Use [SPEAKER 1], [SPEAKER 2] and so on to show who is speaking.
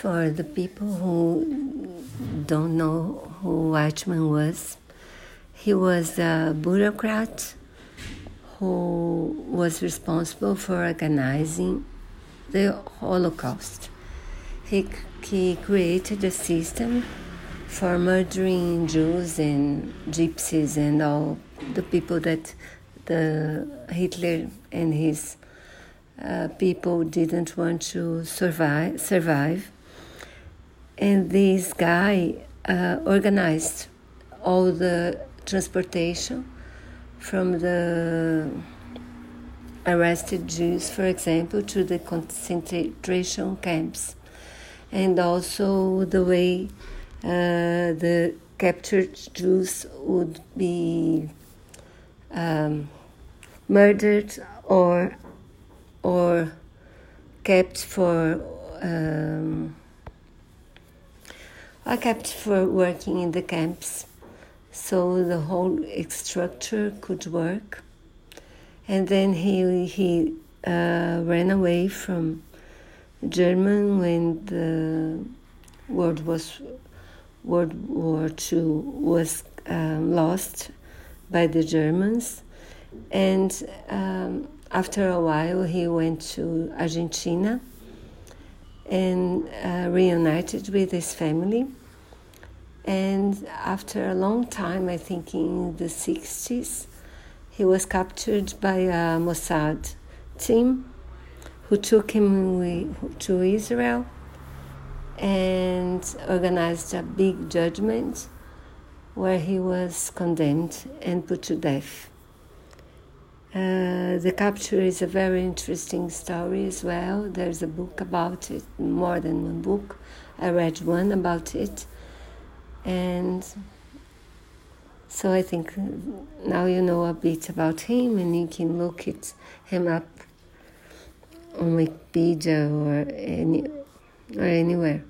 [SPEAKER 1] For the people who don't know who Eichmann was, he was a bureaucrat who was responsible for organizing the Holocaust. He, he created a system for murdering Jews and gypsies and all the people that the Hitler and his uh, people didn't want to survive. Survive, and this guy uh, organized all the transportation from the arrested Jews, for example, to the concentration camps, and also the way uh, the captured Jews would be um, murdered or or kept for um, are kept for working in the camps so the whole structure could work. And then he he uh, ran away from German when the world was World War II was um, lost by the Germans. And um, after a while he went to Argentina and uh, reunited with his family and after a long time, I think in the 60s, he was captured by a Mossad team who took him to Israel and organized a big judgment where he was condemned and put to death. Uh, the capture is a very interesting story as well. There's a book about it, more than one book. I read one about it and so I think now you know a bit about him and you can look it, him up on Wikipedia or, any, or anywhere.